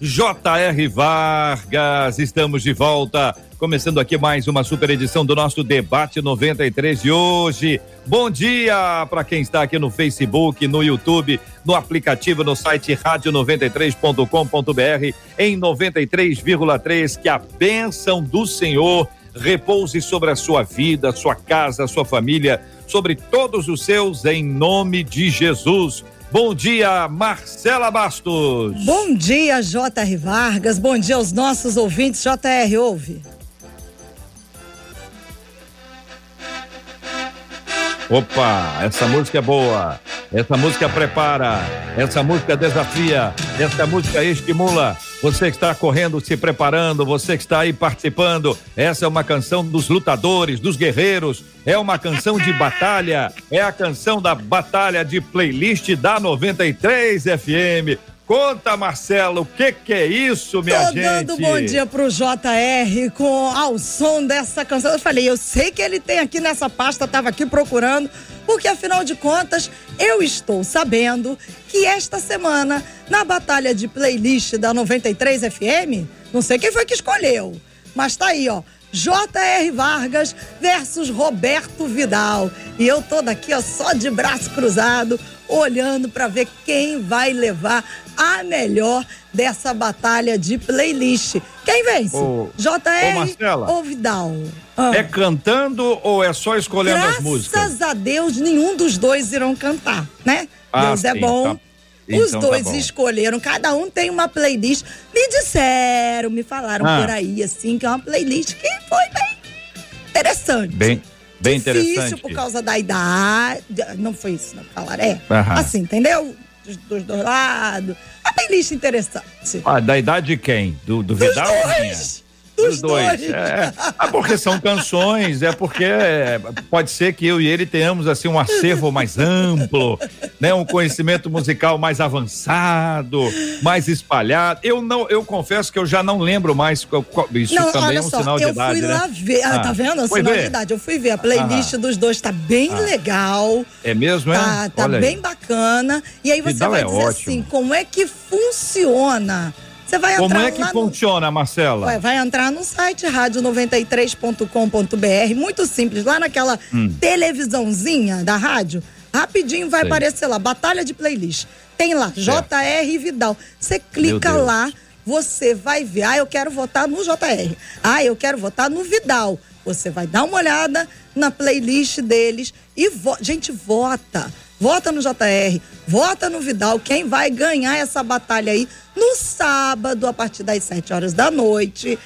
J.R. Vargas. Estamos de volta Começando aqui mais uma super edição do nosso Debate 93 de hoje. Bom dia para quem está aqui no Facebook, no YouTube, no aplicativo, no site rádio93.com.br, em 93,3. Que a bênção do Senhor repouse sobre a sua vida, sua casa, sua família, sobre todos os seus, em nome de Jesus. Bom dia, Marcela Bastos. Bom dia, J.R. Vargas. Bom dia aos nossos ouvintes. J.R. ouve. Opa, essa música é boa. Essa música prepara, essa música desafia, essa música estimula. Você que está correndo, se preparando, você que está aí participando. Essa é uma canção dos lutadores, dos guerreiros. É uma canção de batalha. É a canção da batalha de playlist da 93 FM. Conta, Marcelo, o que que é isso, minha Tô gente? dando bom dia pro JR com ao som dessa canção. Eu falei, eu sei que ele tem aqui nessa pasta, tava aqui procurando, porque afinal de contas, eu estou sabendo que esta semana, na batalha de playlist da 93 FM, não sei quem foi que escolheu, mas tá aí, ó. J.R. Vargas versus Roberto Vidal. E eu tô daqui, ó, só de braço cruzado, olhando para ver quem vai levar a melhor dessa batalha de playlist. Quem vence? Ô, JR ô, Marcela. ou Vidal? Ah. É cantando ou é só escolhendo Graças as músicas? a Deus, nenhum dos dois irão cantar, né? Ah, Deus é sim, bom. tá. Os Então tá dois bom. escolheram, cada um tem uma playlist. Me disseram, me falaram Ah. por aí, assim, que é uma playlist que foi bem interessante. Bem, bem Difícil interessante. por causa da idade. Não foi isso, não falaram. É. Aham. Assim, entendeu? Dos, dos dois lados. A playlist interessante. Ah, da idade de quem? Do, do Dos Vidal? ou minha? dois! Dos dois. É. Ah, porque são canções, é porque é, pode ser que eu e ele tenhamos assim um acervo mais amplo, né? Um conhecimento musical mais avançado, mais espalhado. Eu não, eu confesso que eu já não lembro mais. Isso Não, também é um só, sinal de eu idade, fui né? lá ver. Ah, Ah, tá vendo? É um sinal ver? de idade. Eu fui ver. A playlist Ah. dos dois tá bem legal. É mesmo, é? Tá, tá aí. bem bacana. E aí você vai é dizer ótimo. assim, como é que funciona? Você vai Como entrar é que no funciona, Marcela? Ué, vai entrar no site rádio93.com.br, muito simples, lá naquela Hum. televisãozinha da rádio, rapidinho vai Sei. aparecer lá, batalha de playlist. Tem lá, JR Vidal. Você clica lá, você vai ver, ah, eu quero votar no JR. Ah, eu quero votar no Vidal. Você vai dar uma olhada na playlist deles e vo gente vota. Vota no JR, vota no Vidal. Quem vai ganhar essa batalha aí no sábado, a partir das 7 horas da noite.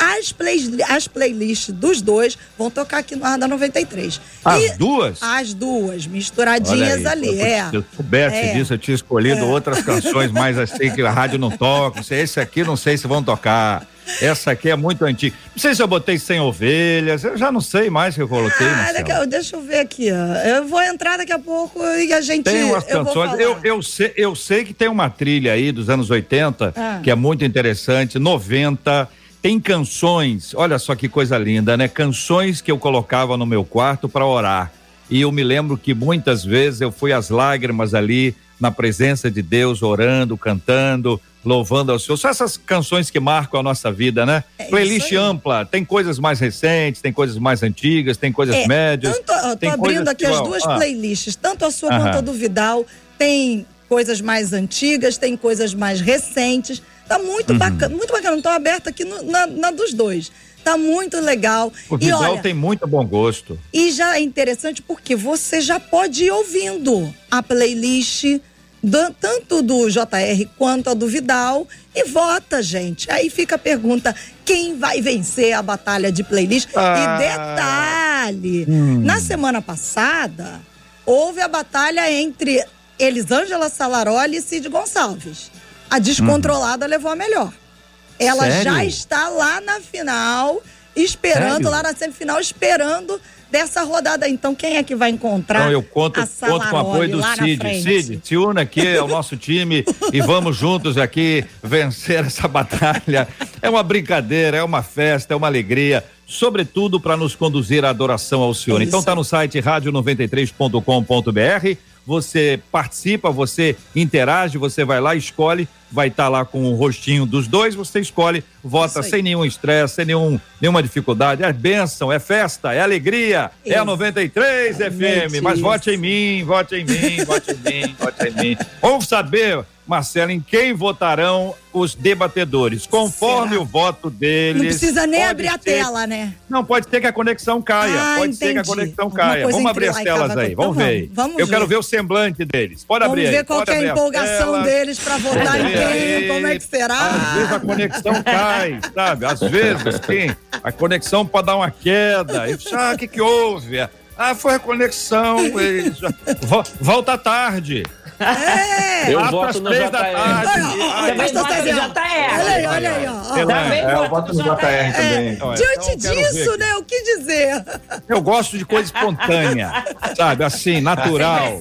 As, play, as playlists dos dois vão tocar aqui no Ar da 93. As E- duas? As duas, misturadinhas aí, ali, putz, é. Se eu soubesse É. disso, eu tinha escolhido outras canções, mas assim que a rádio não toca. Esse aqui não sei se vão tocar. Essa aqui é muito antiga. Não sei se eu botei 100 ovelhas, eu já não sei mais o que eu coloquei. Ah, daqui deixa eu ver aqui, ó. Eu vou entrar daqui a pouco e a gente. Tem umas eu canções. falar. Eu, eu, sei, eu sei que tem uma trilha aí dos anos 80 Ah. que é muito interessante, 90. Tem canções, olha só que coisa linda, né? Canções que eu colocava no meu quarto para orar. E eu me lembro que muitas vezes eu fui às lágrimas ali na presença de Deus, orando, cantando, louvando ao Senhor. Só essas canções que marcam a nossa vida, né? É Playlist ampla, tem coisas mais recentes, tem coisas mais antigas, tem coisas É, médias. Tanto, ó, tô abrindo aqui que, as duas ah, playlists, tanto a sua Aham. quanto a do Vidal. Tem coisas mais antigas, tem coisas mais recentes. Tá muito Uhum. bacana, muito bacana. Estou aberta aqui no- na, na dos dois. Tá muito legal. O e Vidal olha, tem muito bom gosto. e já é interessante porque você já pode ir ouvindo a playlist dan- tanto do JR quanto a do Vidal e vota, gente. Aí fica a pergunta: quem vai vencer a batalha de playlist? Ah. E detalhe: Hum. na semana passada houve a batalha entre Elisângela Salaroli e Cid Gonçalves. A descontrolada uhum. levou a melhor. Ela Sério? já está lá na final, esperando, Sério? lá na semifinal, esperando dessa rodada. Então, quem é que vai encontrar? Então eu conto, conto com o apoio do Cid. Cid, se una aqui ao nosso time e vamos juntos aqui vencer essa batalha. É uma brincadeira, é uma festa, é uma alegria, sobretudo para nos conduzir à adoração ao Senhor. É então isso. tá no site rádio93.com.br. Você participa, você interage, você vai lá, escolhe, vai estar lá com o rostinho dos dois, você escolhe, vota Isso sem nenhum estresse, sem nenhum, nenhuma dificuldade. É bênção, é festa, é alegria, é a 93 FM. Mas isso. vote em mim, vote em mim, vote em mim, vote em mim. Vamos saber, Marcelo, em quem votarão os debatedores, conforme Será? o voto deles. Não precisa nem abrir a ser- tela, né? Não, pode ser que a conexão caia. Ah, pode ser que a entendi. conexão caia. Vamos abrir as telas aí, vamos então ver. vamos, vamos Eu ver. quero ver o semblante deles. Pode Vamos abrir aí. ver qual é a empolgação deles para votar em Vamos quem, como é que será. Às vezes a conexão cai, sabe? Às vezes, sim. A conexão pode dar uma queda. E, ah, o que que houve? Ah, foi a conexão. Volta tarde. É! Eu voto no três da JR. Pastor voto no. JR. Olha aí, olha aí, ó. Também É, eu voto no JR também. Diante então, disso, né? O que dizer? Eu gosto de coisa espontânea, sabe? Assim, natural.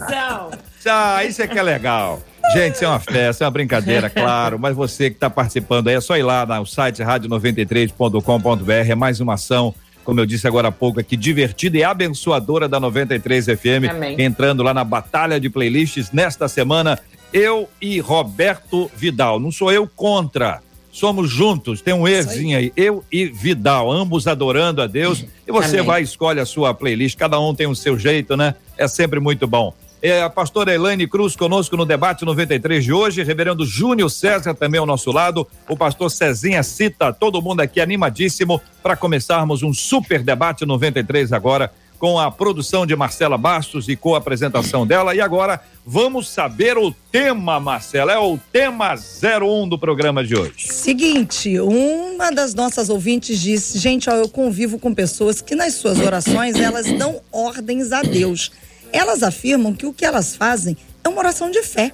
Ah, isso é que é legal. Gente, isso é uma festa, é uma brincadeira, claro, mas você que está participando aí, é só ir lá no site rádio93.com.br, é mais uma ação, como eu disse agora há pouco aqui, divertida e abençoadora da 93 FM, Amém. entrando lá na batalha de playlists nesta semana, eu e Roberto Vidal. Não sou eu contra, somos juntos, tem um erzinho aí, eu e Vidal, ambos adorando a Deus, e você Amém. vai escolhe a sua playlist, cada um tem o seu jeito, né? É sempre muito bom. É, a pastora Elaine Cruz conosco no debate 93 de hoje, reverendo Júnior César também ao nosso lado, o pastor Cezinha Cita, todo mundo aqui animadíssimo para começarmos um super debate 93 agora com a produção de Marcela Bastos e com a apresentação dela. E agora vamos saber o tema, Marcela, é o tema 01 do programa de hoje. Seguinte, uma das nossas ouvintes disse: gente, ó, eu convivo com pessoas que nas suas orações elas dão ordens a Deus. Elas afirmam que o que elas fazem é uma oração de fé.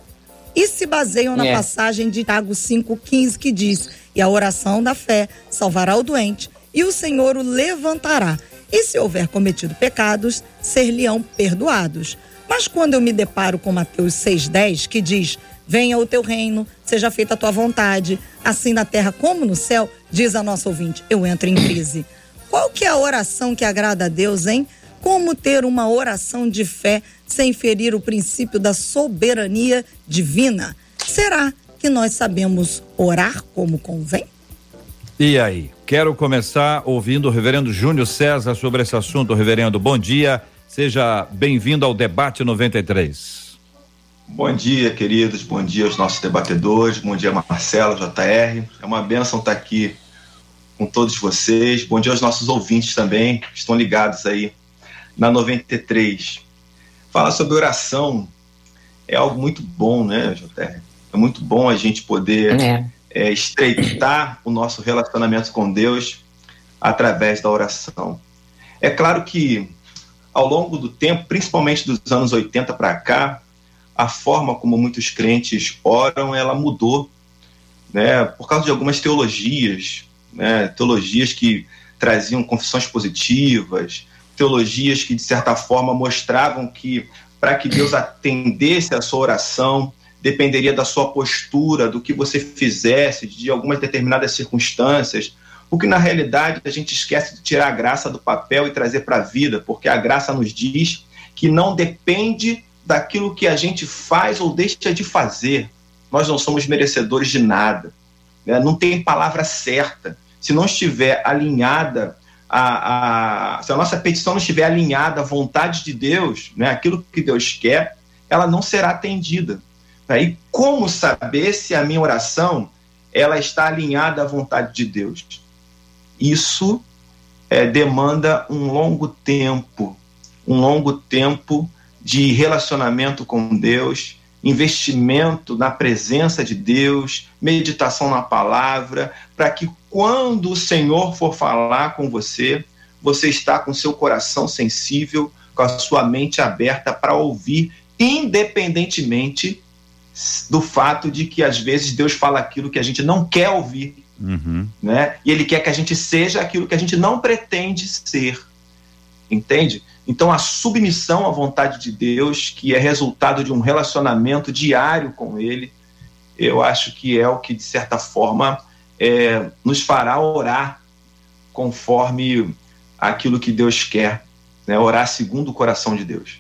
E se baseiam na É. passagem de Tiago 5,15 que diz: E a oração da fé salvará o doente, e o Senhor o levantará. E se houver cometido pecados, ser-lhe-ão perdoados. Mas quando eu me deparo com Mateus 6,10, que diz: Venha o teu reino, seja feita a tua vontade, assim na terra como no céu, diz a nossa ouvinte, eu entro em crise. Qual que é a oração que agrada a Deus, hein? Como ter uma oração de fé sem ferir o princípio da soberania divina? Será que nós sabemos orar como convém? E aí? Quero começar ouvindo o reverendo Júnior César sobre esse assunto. Reverendo, bom dia. Seja bem-vindo ao debate 93. Bom dia, queridos. Bom dia aos nossos debatedores. Bom dia, Marcelo, JR. É uma bênção estar aqui com todos vocês. Bom dia aos nossos ouvintes também, que estão ligados aí na 93. Falar sobre oração é algo muito bom, né, JR? É muito bom a gente poder É. é, estreitar o nosso relacionamento com Deus através da oração. É claro que ao longo do tempo, principalmente dos anos 80 para cá, a forma como muitos crentes oram, ela mudou, né, por causa de algumas teologias, né, teologias que traziam confissões positivas, teologias que de certa forma mostravam que para que Deus atendesse a sua oração, dependeria da sua postura, do que você fizesse, de algumas determinadas circunstâncias, o que na realidade a gente esquece de tirar a graça do papel e trazer para a vida, porque a graça nos diz que não depende daquilo que a gente faz ou deixa de fazer. Nós não somos merecedores de nada. né? Não tem palavra certa. Se não estiver alinhada a, a, se a nossa petição não estiver alinhada à vontade de Deus, né, aquilo que Deus quer, ela não será atendida. E como saber se a minha oração ela está alinhada à vontade de Deus? Isso é, demanda um longo tempo, um longo tempo de relacionamento com Deus, investimento na presença de Deus, meditação na palavra, para que quando o Senhor for falar com você, você está com seu coração sensível, com a sua mente aberta para ouvir, independentemente do fato de que às vezes Deus fala aquilo que a gente não quer ouvir, uhum. né? E Ele quer que a gente seja aquilo que a gente não pretende ser, entende? Então a submissão à vontade de Deus, que é resultado de um relacionamento diário com Ele, eu acho que é o que de certa forma é, nos fará orar conforme aquilo que Deus quer, né? Orar segundo o coração de Deus.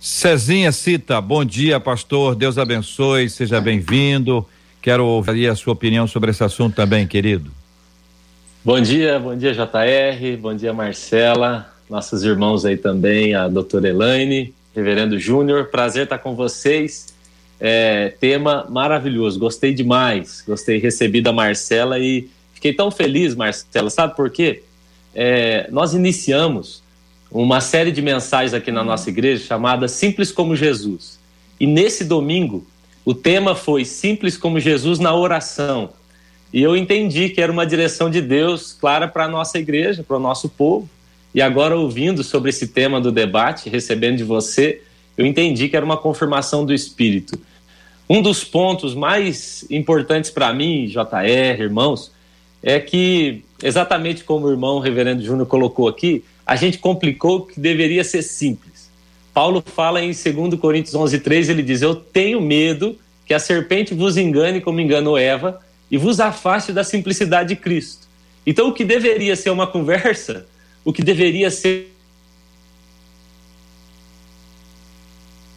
Cezinha Cita, bom dia, pastor. Deus abençoe, seja bem-vindo. Quero ouvir a sua opinião sobre esse assunto também, querido. Bom dia, bom dia, JR, bom dia, Marcela, nossos irmãos aí também, a doutora Elaine, reverendo Júnior, prazer estar com vocês. É, tema maravilhoso, gostei demais, gostei, recebi da Marcela e fiquei tão feliz, Marcela, sabe por quê? É, nós iniciamos uma série de mensagens aqui na nossa igreja chamada Simples como Jesus. E nesse domingo, o tema foi Simples como Jesus na oração. E eu entendi que era uma direção de Deus clara para a nossa igreja, para o nosso povo. E agora, ouvindo sobre esse tema do debate, recebendo de você, eu entendi que era uma confirmação do Espírito. Um dos pontos mais importantes para mim, JR, irmãos, é que, exatamente como o irmão Reverendo Júnior colocou aqui, a gente complicou o que deveria ser simples. Paulo fala em 2 Coríntios 11, 3, ele diz: Eu tenho medo que a serpente vos engane como enganou Eva e vos afaste da simplicidade de Cristo. Então, o que deveria ser uma conversa, o que deveria ser.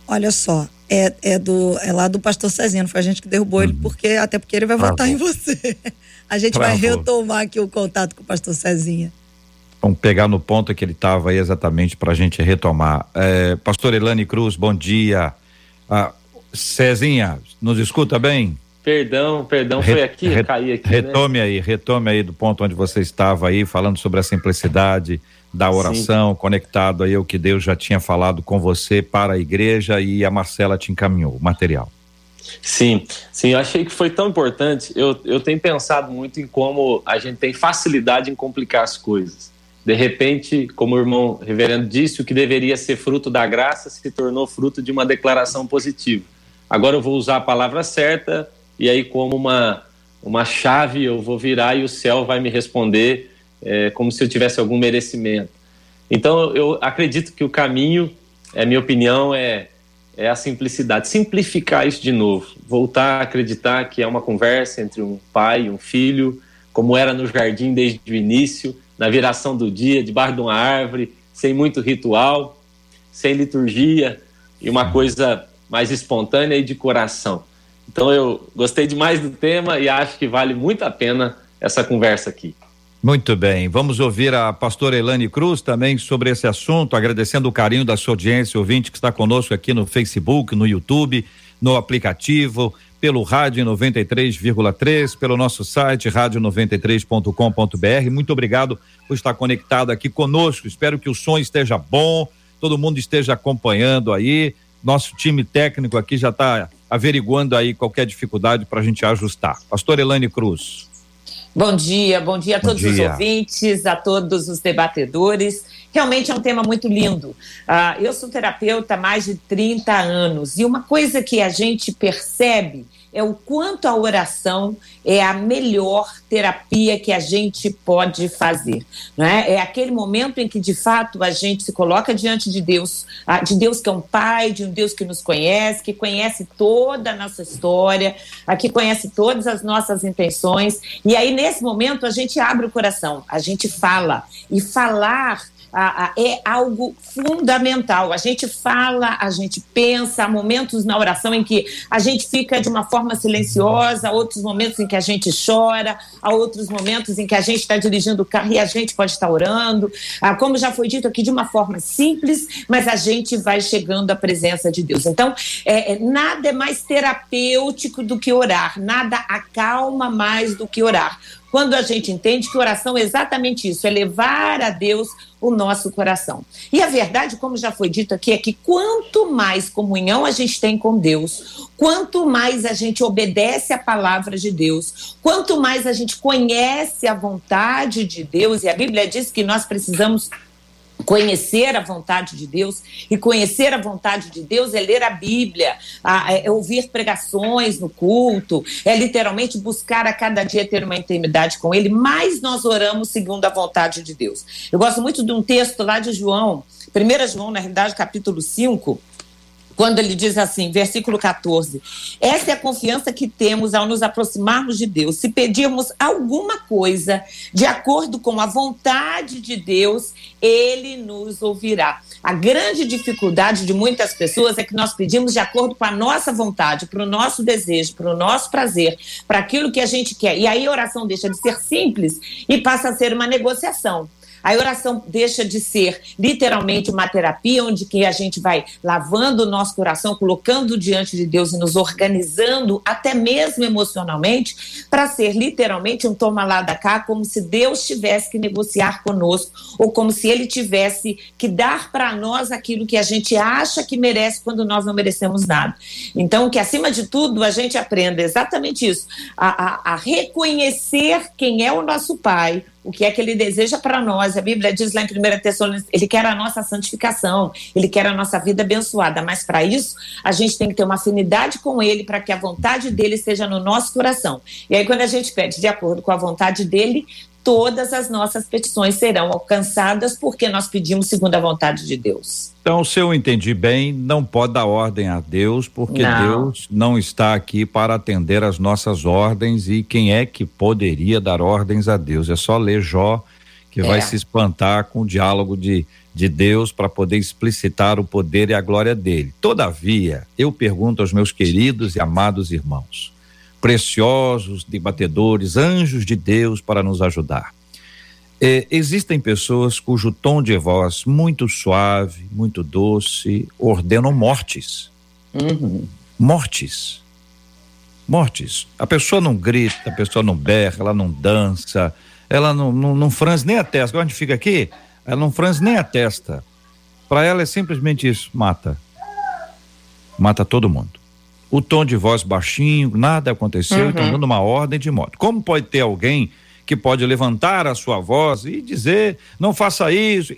Olha só, é, é, do, é lá do pastor Cezinho, foi a gente que derrubou uhum. ele, porque, até porque ele vai votar em você. A gente Travou. vai retomar aqui o contato com o pastor Cezinha. Vamos pegar no ponto que ele estava aí exatamente para a gente retomar. É, Pastor Elane Cruz, bom dia. Ah, Cezinha, nos escuta bem? Perdão, perdão, Re, foi aqui, re, caí aqui. Né? Retome né? aí, retome aí do ponto onde você estava aí, falando sobre a simplicidade da oração, Sim. conectado aí ao que Deus já tinha falado com você para a igreja e a Marcela te encaminhou o material. Sim, sim, eu achei que foi tão importante. Eu, eu tenho pensado muito em como a gente tem facilidade em complicar as coisas. De repente, como o irmão reverendo disse, o que deveria ser fruto da graça se tornou fruto de uma declaração positiva. Agora eu vou usar a palavra certa e aí, como uma, uma chave, eu vou virar e o céu vai me responder é, como se eu tivesse algum merecimento. Então, eu acredito que o caminho, é minha opinião, é, é a simplicidade. Simplificar isso de novo. Voltar a acreditar que é uma conversa entre um pai e um filho, como era no jardim desde o início na viração do dia, debaixo de uma árvore, sem muito ritual, sem liturgia e uma coisa mais espontânea e de coração. Então eu gostei demais do tema e acho que vale muito a pena essa conversa aqui. Muito bem, vamos ouvir a pastora Elane Cruz também sobre esse assunto, agradecendo o carinho da sua audiência, ouvinte que está conosco aqui no Facebook, no YouTube, no aplicativo, pelo rádio 93,3, pelo nosso site rádio93.com.br. Muito obrigado por estar conectado aqui conosco. Espero que o som esteja bom, todo mundo esteja acompanhando aí. Nosso time técnico aqui já está averiguando aí qualquer dificuldade para a gente ajustar. Pastor Elane Cruz. Bom dia, bom dia a bom todos dia. os ouvintes, a todos os debatedores. Realmente é um tema muito lindo. Uh, eu sou terapeuta há mais de 30 anos e uma coisa que a gente percebe é o quanto a oração é a melhor terapia que a gente pode fazer. Não é? aquele momento em que, de fato, a gente se coloca diante de Deus, ah, de Deus que é um Pai, de um Deus que nos conhece, que conhece toda a nossa história, que conhece todas as nossas intenções. E aí, nesse momento, a gente abre o coração, a gente fala. E falar é algo fundamental. A gente fala, a gente pensa, há momentos na oração em que a gente fica de uma forma silenciosa, há outros momentos em que a gente chora, há outros momentos em que a gente está dirigindo o carro e a gente pode estar orando. Ah, como já foi dito aqui, de uma forma simples, mas a gente vai chegando à presença de Deus. Então, é, é nada é mais terapêutico do que orar, nada acalma mais do que orar quando a gente entende que oração é exatamente isso, é levar a Deus o nosso coração. E a verdade, como já foi dito aqui, é que quanto mais comunhão a gente tem com Deus, quanto mais a gente obedece a palavra de Deus, quanto mais a gente conhece a vontade de Deus, e a Bíblia diz que nós precisamos conhecer a vontade de Deus e conhecer a vontade de Deus é ler a Bíblia, é ouvir pregações no culto, é literalmente buscar a cada dia ter uma intimidade com Ele, mas nós oramos segundo a vontade de Deus. Eu gosto muito de um texto lá de João, 1 João, na realidade, capítulo 5, quando ele diz assim, versículo 14: Essa é a confiança que temos ao nos aproximarmos de Deus. Se pedirmos alguma coisa de acordo com a vontade de Deus, ele nos ouvirá. A grande dificuldade de muitas pessoas é que nós pedimos de acordo com a nossa vontade, para o nosso desejo, para o nosso prazer, para aquilo que a gente quer. E aí a oração deixa de ser simples e passa a ser uma negociação. A oração deixa de ser literalmente uma terapia onde que a gente vai lavando o nosso coração, colocando diante de Deus e nos organizando até mesmo emocionalmente para ser literalmente um toma lá da cá, como se Deus tivesse que negociar conosco ou como se ele tivesse que dar para nós aquilo que a gente acha que merece quando nós não merecemos nada. Então, que acima de tudo a gente aprenda exatamente isso, a, a, a reconhecer quem é o nosso Pai, o que é que ele deseja para nós. A Bíblia diz lá em 1 Tessalonicenses, ele quer a nossa santificação, ele quer a nossa vida abençoada, mas para isso a gente tem que ter uma afinidade com ele para que a vontade dele esteja no nosso coração. E aí quando a gente pede de acordo com a vontade dele, todas as nossas petições serão alcançadas porque nós pedimos segundo a vontade de Deus. Então, se eu entendi bem, não pode dar ordem a Deus, porque não. Deus não está aqui para atender as nossas ordens e quem é que poderia dar ordens a Deus? É só ler Jó que é. vai se espantar com o diálogo de, de Deus para poder explicitar o poder e a glória dele. Todavia, eu pergunto aos meus queridos e amados irmãos, preciosos debatedores, anjos de Deus para nos ajudar. É, existem pessoas cujo tom de voz muito suave, muito doce, ordenam mortes. Uhum. Mortes. Mortes. A pessoa não grita, a pessoa não berra, ela não dança, ela não, não, não franze nem a testa. Gente fica aqui, ela não franze nem a testa. Para ela é simplesmente isso: mata. Mata todo mundo o tom de voz baixinho, nada aconteceu, uhum. estão dando uma ordem de moto. Como pode ter alguém que pode levantar a sua voz e dizer, não faça isso?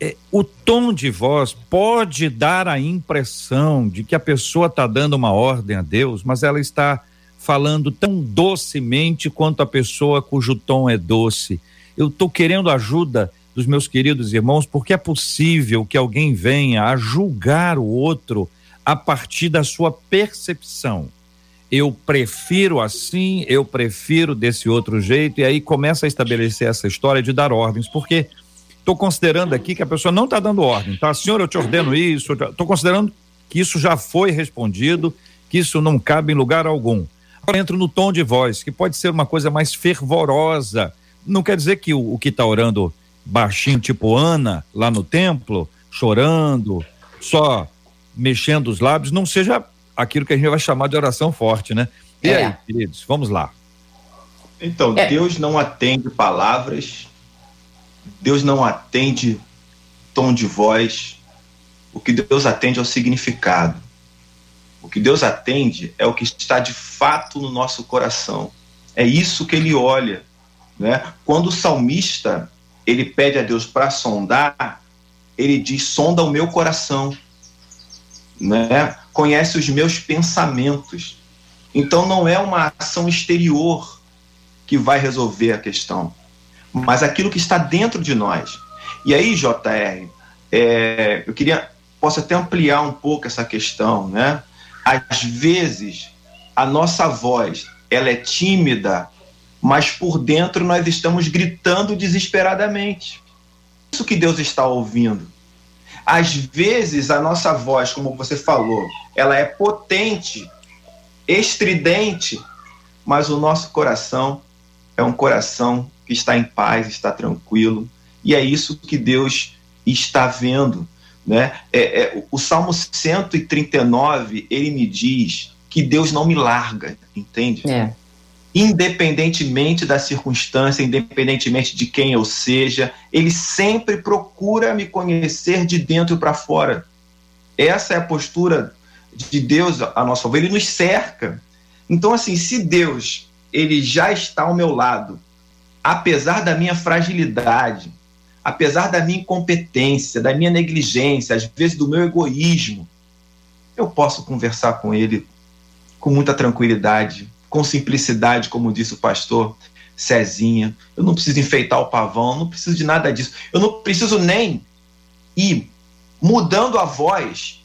É, o tom de voz pode dar a impressão de que a pessoa está dando uma ordem a Deus, mas ela está falando tão docemente quanto a pessoa cujo tom é doce. Eu estou querendo ajuda dos meus queridos irmãos, porque é possível que alguém venha a julgar o outro a partir da sua percepção. Eu prefiro assim, eu prefiro desse outro jeito, e aí começa a estabelecer essa história de dar ordens, porque estou considerando aqui que a pessoa não está dando ordem, tá? Senhor, eu te ordeno isso, estou considerando que isso já foi respondido, que isso não cabe em lugar algum. Agora entro no tom de voz, que pode ser uma coisa mais fervorosa. Não quer dizer que o, o que está orando baixinho, tipo Ana, lá no templo, chorando, só mexendo os lábios, não seja aquilo que a gente vai chamar de oração forte, né? E é. aí, queridos, vamos lá. Então, é. Deus não atende palavras, Deus não atende tom de voz, o que Deus atende é o significado. O que Deus atende é o que está de fato no nosso coração. É isso que ele olha. Né? Quando o salmista ele pede a Deus para sondar, ele diz: sonda o meu coração né? conhece os meus pensamentos. Então não é uma ação exterior que vai resolver a questão, mas aquilo que está dentro de nós. E aí, JR, é, eu queria, posso até ampliar um pouco essa questão, né? Às vezes, a nossa voz, ela é tímida, mas por dentro nós estamos gritando desesperadamente. Isso que Deus está ouvindo. Às vezes a nossa voz, como você falou, ela é potente, estridente, mas o nosso coração é um coração que está em paz, está tranquilo, e é isso que Deus está vendo. Né? É, é, o Salmo 139, ele me diz que Deus não me larga, entende? É independentemente da circunstância, independentemente de quem eu seja, ele sempre procura me conhecer de dentro para fora. Essa é a postura de Deus a nosso favor, ele nos cerca. Então assim, se Deus, ele já está ao meu lado, apesar da minha fragilidade, apesar da minha incompetência, da minha negligência, às vezes do meu egoísmo, eu posso conversar com ele com muita tranquilidade, com simplicidade, como disse o pastor Cezinha. Eu não preciso enfeitar o pavão, não preciso de nada disso. Eu não preciso nem ir mudando a voz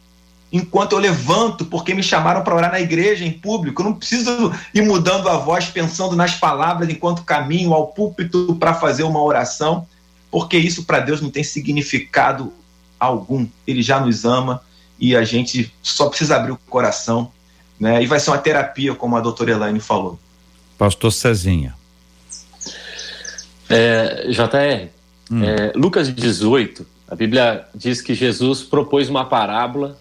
enquanto eu levanto, porque me chamaram para orar na igreja, em público. Eu não preciso ir mudando a voz, pensando nas palavras enquanto caminho ao púlpito para fazer uma oração, porque isso para Deus não tem significado algum. Ele já nos ama e a gente só precisa abrir o coração, né? E vai ser uma terapia, como a doutora Elaine falou. Pastor Cezinha. É, JR, hum. é, Lucas 18, a Bíblia diz que Jesus propôs uma parábola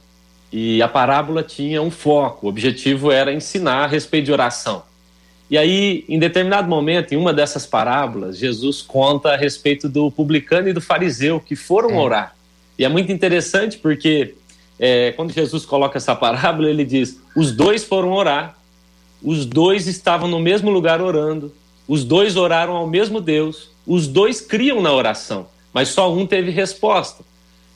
e a parábola tinha um foco, o objetivo era ensinar a respeito de oração. E aí, em determinado momento, em uma dessas parábolas, Jesus conta a respeito do publicano e do fariseu que foram é. orar. E é muito interessante porque é, quando Jesus coloca essa parábola, ele diz: os dois foram orar, os dois estavam no mesmo lugar orando, os dois oraram ao mesmo Deus, os dois criam na oração, mas só um teve resposta.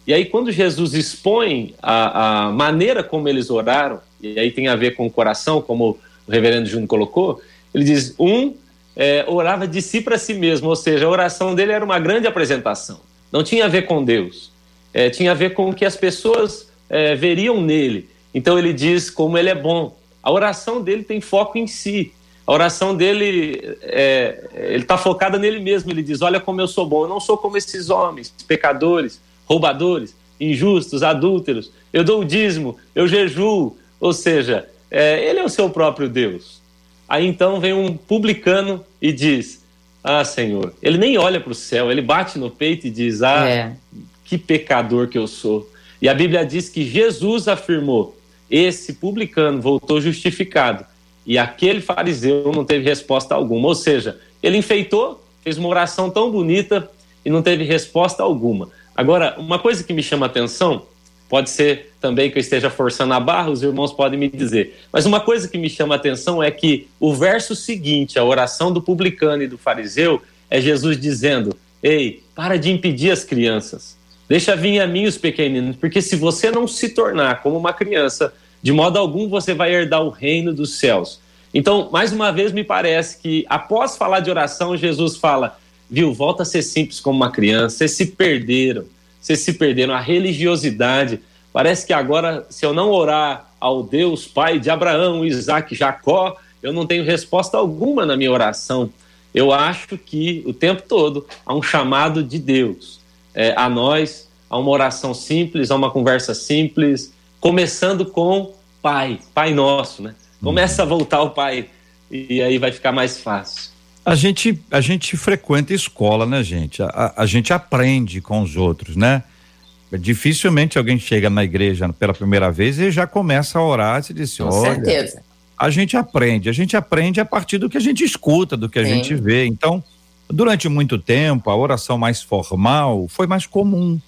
E aí, quando Jesus expõe a, a maneira como eles oraram, e aí tem a ver com o coração, como o reverendo Júnior colocou, ele diz: um é, orava de si para si mesmo, ou seja, a oração dele era uma grande apresentação, não tinha a ver com Deus, é, tinha a ver com o que as pessoas é, veriam nele. Então ele diz como ele é bom. A oração dele tem foco em si. A oração dele, é, ele está focada nele mesmo. Ele diz: Olha como eu sou bom. Eu não sou como esses homens, pecadores, roubadores, injustos, adúlteros. Eu dou o dízimo, eu jejuo. Ou seja, é, ele é o seu próprio Deus. Aí então vem um publicano e diz: Ah, Senhor. Ele nem olha para o céu, ele bate no peito e diz: Ah, é. que pecador que eu sou. E a Bíblia diz que Jesus afirmou: Esse publicano voltou justificado. E aquele fariseu não teve resposta alguma. Ou seja, ele enfeitou, fez uma oração tão bonita e não teve resposta alguma. Agora, uma coisa que me chama a atenção, pode ser também que eu esteja forçando a barra, os irmãos podem me dizer, mas uma coisa que me chama a atenção é que o verso seguinte, a oração do publicano e do fariseu, é Jesus dizendo: Ei, para de impedir as crianças, deixa vir a mim os pequeninos, porque se você não se tornar como uma criança, de modo algum você vai herdar o reino dos céus. Então, mais uma vez, me parece que após falar de oração, Jesus fala: viu? Volta a ser simples como uma criança. Vocês se perderam. Vocês se perderam. A religiosidade. Parece que agora, se eu não orar ao Deus Pai de Abraão, Isaac, Jacó, eu não tenho resposta alguma na minha oração. Eu acho que o tempo todo há um chamado de Deus é, a nós, a uma oração simples, a uma conversa simples, começando com Pai, Pai Nosso, né? Começa a voltar ao Pai e aí vai ficar mais fácil. A gente, a gente frequenta escola, né, gente? A, a, gente aprende com os outros, né? Dificilmente alguém chega na igreja pela primeira vez e já começa a orar e diz: com olha. certeza. A gente aprende, a gente aprende a partir do que a gente escuta, do que a Sim. gente vê. Então, durante muito tempo, a oração mais formal foi mais comum,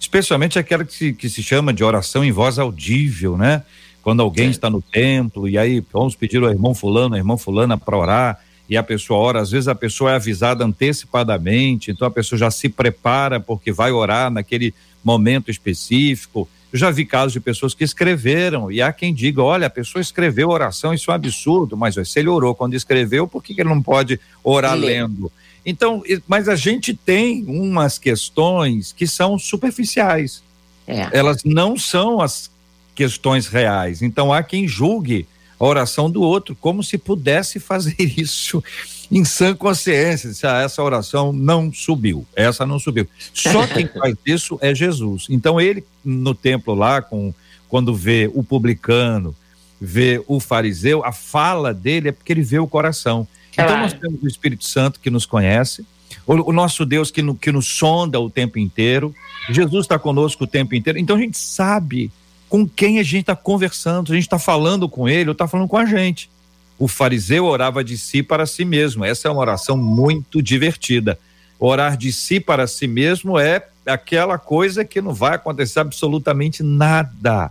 especialmente aquela que se, que se chama de oração em voz audível, né? Quando alguém Sim. está no templo e aí vamos pedir ao irmão fulano, a irmã fulana para orar e a pessoa ora, às vezes a pessoa é avisada antecipadamente, então a pessoa já se prepara porque vai orar naquele momento específico. Eu já vi casos de pessoas que escreveram, e há quem diga: olha, a pessoa escreveu oração, isso é um absurdo, mas se ele orou quando escreveu, por que, que ele não pode orar lendo? Então, mas a gente tem umas questões que são superficiais. É. Elas não são as questões reais. Então há quem julgue a oração do outro, como se pudesse fazer isso em sã consciência. Se ah, essa oração não subiu, essa não subiu. Só quem faz isso é Jesus. Então ele no templo lá, com quando vê o publicano, vê o fariseu, a fala dele é porque ele vê o coração. Então nós temos o Espírito Santo que nos conhece, o, o nosso Deus que, no, que nos sonda o tempo inteiro, Jesus está conosco o tempo inteiro. Então a gente sabe com quem a gente está conversando, a gente está falando com ele ou está falando com a gente. O fariseu orava de si para si mesmo. Essa é uma oração muito divertida. Orar de si para si mesmo é aquela coisa que não vai acontecer absolutamente nada.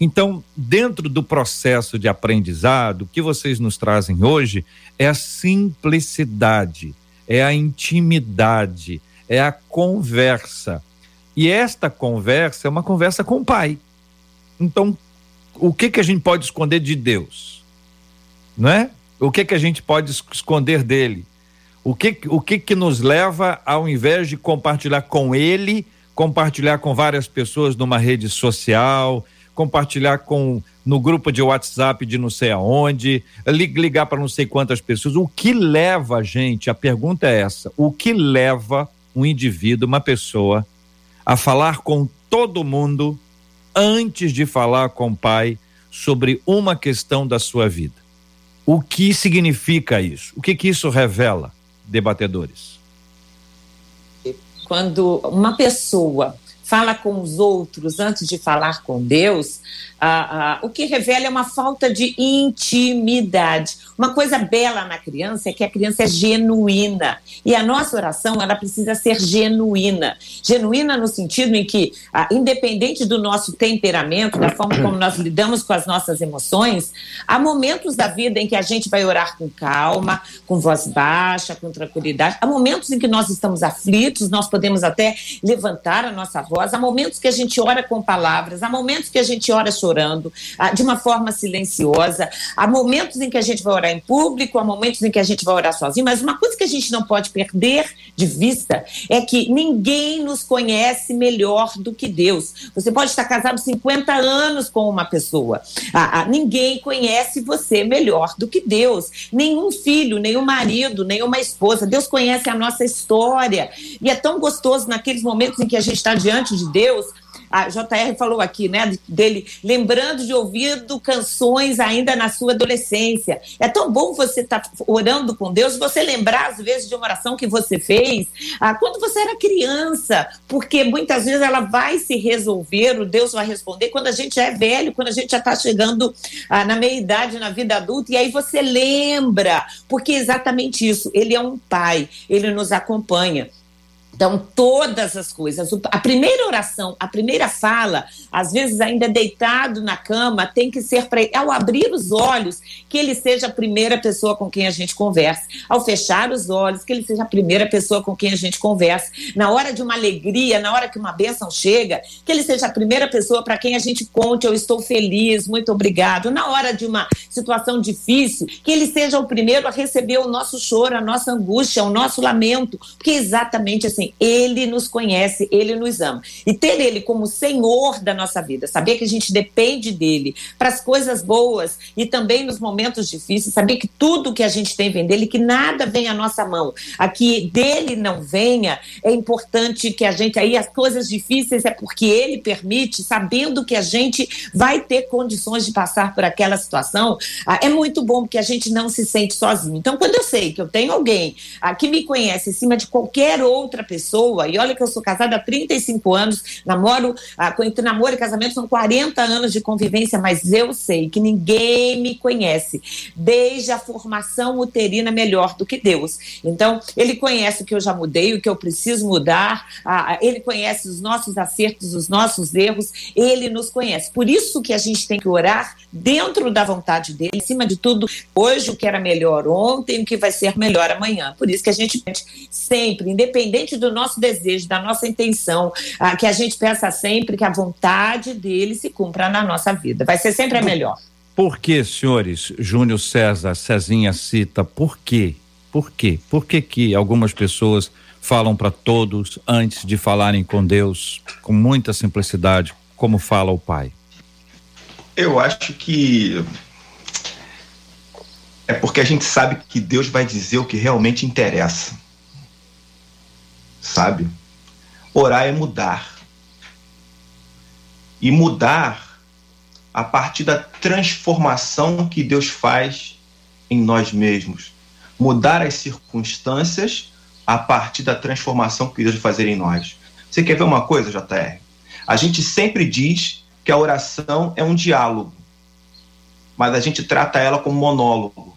Então, dentro do processo de aprendizado, o que vocês nos trazem hoje é a simplicidade, é a intimidade, é a conversa. E esta conversa é uma conversa com o Pai. Então, o que que a gente pode esconder de Deus? Não é? O que que a gente pode esconder dele? O que o que que nos leva ao invés de compartilhar com ele, compartilhar com várias pessoas numa rede social, compartilhar com no grupo de WhatsApp de não sei aonde, ligar para não sei quantas pessoas. O que leva a gente? A pergunta é essa: o que leva um indivíduo, uma pessoa, a falar com todo mundo antes de falar com o pai sobre uma questão da sua vida? O que significa isso? O que que isso revela, debatedores? Quando uma pessoa fala com os outros antes de falar com Deus, o que revela é uma falta de intimidade. Uma coisa bela na criança é que a criança é genuína. E a nossa oração, ela precisa ser genuína. Genuína no sentido em que, independente do nosso temperamento, da forma como nós lidamos com as nossas emoções, há momentos da vida em que a gente vai orar com calma, com voz baixa, com tranquilidade. Há momentos em que nós estamos aflitos, nós podemos até levantar a nossa voz. Há momentos que a gente ora com palavras, há momentos que a gente ora chorando, de uma forma silenciosa. Há momentos em que a gente vai orar em público, há momentos em que a gente vai orar sozinho, mas uma coisa que a gente não pode perder de vista é que ninguém nos conhece melhor do que Deus. Você pode estar casado 50 anos com uma pessoa, ah, ah, ninguém conhece você melhor do que Deus. Nenhum filho, nenhum marido, nenhuma esposa. Deus conhece a nossa história. E é tão gostoso naqueles momentos em que a gente está diante de Deus a JR falou aqui, né, dele lembrando de ouvido canções ainda na sua adolescência. É tão bom você estar tá orando com Deus, você lembrar às vezes de uma oração que você fez ah, quando você era criança, porque muitas vezes ela vai se resolver, o Deus vai responder quando a gente já é velho, quando a gente já está chegando ah, na meia idade, na vida adulta, e aí você lembra, porque é exatamente isso, ele é um pai, ele nos acompanha. Então, todas as coisas. A primeira oração, a primeira fala, às vezes ainda deitado na cama, tem que ser para ao abrir os olhos, que ele seja a primeira pessoa com quem a gente conversa. Ao fechar os olhos, que ele seja a primeira pessoa com quem a gente conversa. Na hora de uma alegria, na hora que uma bênção chega, que ele seja a primeira pessoa para quem a gente conte, eu estou feliz, muito obrigado. Na hora de uma situação difícil, que ele seja o primeiro a receber o nosso choro, a nossa angústia, o nosso lamento, porque exatamente assim, ele nos conhece, ele nos ama. E ter ele como Senhor da nossa vida, saber que a gente depende dele para as coisas boas e também nos momentos difíceis, saber que tudo que a gente tem vem dele, que nada vem à nossa mão, aqui dele não venha, é importante que a gente, aí as coisas difíceis é porque ele permite, sabendo que a gente vai ter condições de passar por aquela situação, ah, é muito bom porque a gente não se sente sozinho. Então, quando eu sei que eu tenho alguém ah, que me conhece acima de qualquer outra pessoa, pessoa, e olha que eu sou casada há 35 anos, namoro, ah, entre namoro e casamento são 40 anos de convivência, mas eu sei que ninguém me conhece desde a formação uterina melhor do que Deus. Então, ele conhece o que eu já mudei, o que eu preciso mudar, ele conhece os nossos acertos, os nossos erros, ele nos conhece. Por isso que a gente tem que orar dentro da vontade dele, em cima de tudo, hoje o que era melhor ontem, o que vai ser melhor amanhã. Por isso que a gente sempre, independente do do nosso desejo, da nossa intenção, ah, que a gente pensa sempre que a vontade dele se cumpra na nossa vida. Vai ser sempre a melhor. Por que, senhores, Júnior César, Cezinha cita, por quê? Por quê? Por que que algumas pessoas falam para todos antes de falarem com Deus com muita simplicidade, como fala o Pai? Eu acho que é porque a gente sabe que Deus vai dizer o que realmente interessa sabe? Orar é mudar. E mudar a partir da transformação que Deus faz em nós mesmos. Mudar as circunstâncias a partir da transformação que Deus vai fazer em nós. Você quer ver uma coisa, JR? A gente sempre diz que a oração é um diálogo, mas a gente trata ela como monólogo.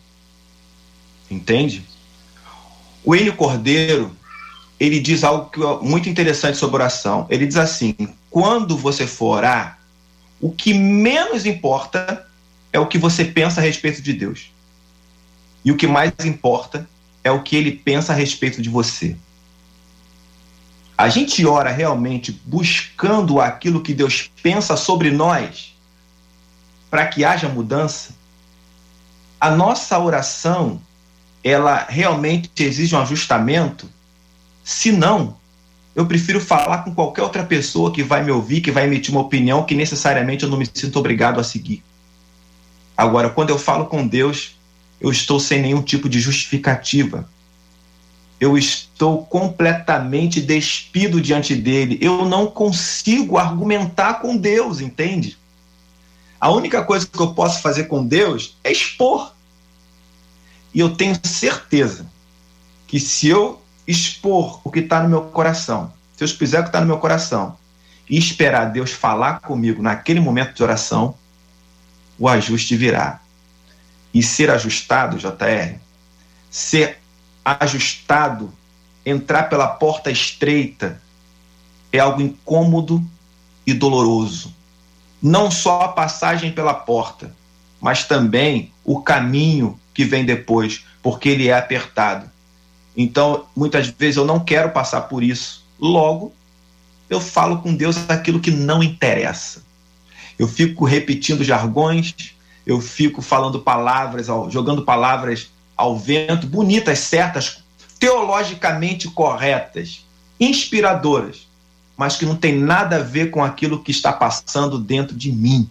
Entende? O Enio Cordeiro, ele diz algo muito interessante sobre oração. Ele diz assim: quando você for orar, o que menos importa é o que você pensa a respeito de Deus. E o que mais importa é o que ele pensa a respeito de você. a gente ora realmente buscando aquilo que Deus pensa sobre nós para que haja mudança, a nossa oração ela realmente exige um ajustamento? Se não, eu prefiro falar com qualquer outra pessoa que vai me ouvir, que vai emitir uma opinião que necessariamente eu não me sinto obrigado a seguir. Agora, quando eu falo com Deus, eu estou sem nenhum tipo de justificativa. Eu estou completamente despido diante dele. Eu não consigo argumentar com Deus, entende? A única coisa que eu posso fazer com Deus é expor. E eu tenho certeza que se eu expor o que está no meu coração, se eu expuser o que está no meu coração e esperar Deus falar comigo naquele momento de oração, o ajuste virá. E ser ajustado, JR, ser ajustado, entrar pela porta estreita, é algo incômodo e doloroso. Não só a passagem pela porta, mas também o caminho que vem depois, porque ele é apertado. Então, muitas vezes eu não quero passar por isso. Logo, eu falo com Deus aquilo que não interessa. Eu fico repetindo jargões, eu fico falando palavras, jogando palavras ao vento, bonitas, certas, teologicamente corretas, inspiradoras, mas que não tem nada a ver com aquilo que está passando dentro de mim.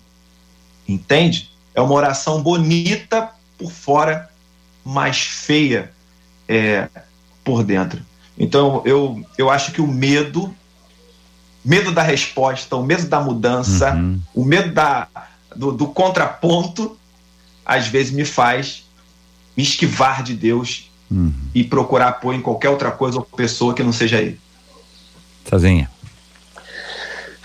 Entende? É uma oração bonita por fora, mas feia é, por dentro. Então, eu, eu acho que o medo, medo da resposta, o medo da mudança, uhum. o medo da, do, do contraponto, às vezes me faz me esquivar de Deus uhum. e procurar apoio em qualquer outra coisa ou pessoa que não seja Ele. Sozinha.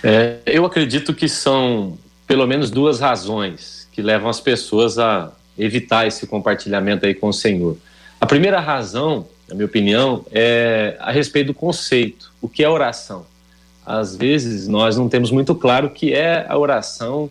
É, eu acredito que são pelo menos duas razões que levam as pessoas a evitar esse compartilhamento aí com o Senhor. A primeira razão, na minha opinião, é a respeito do conceito. O que é oração? Às vezes nós não temos muito claro o que é a oração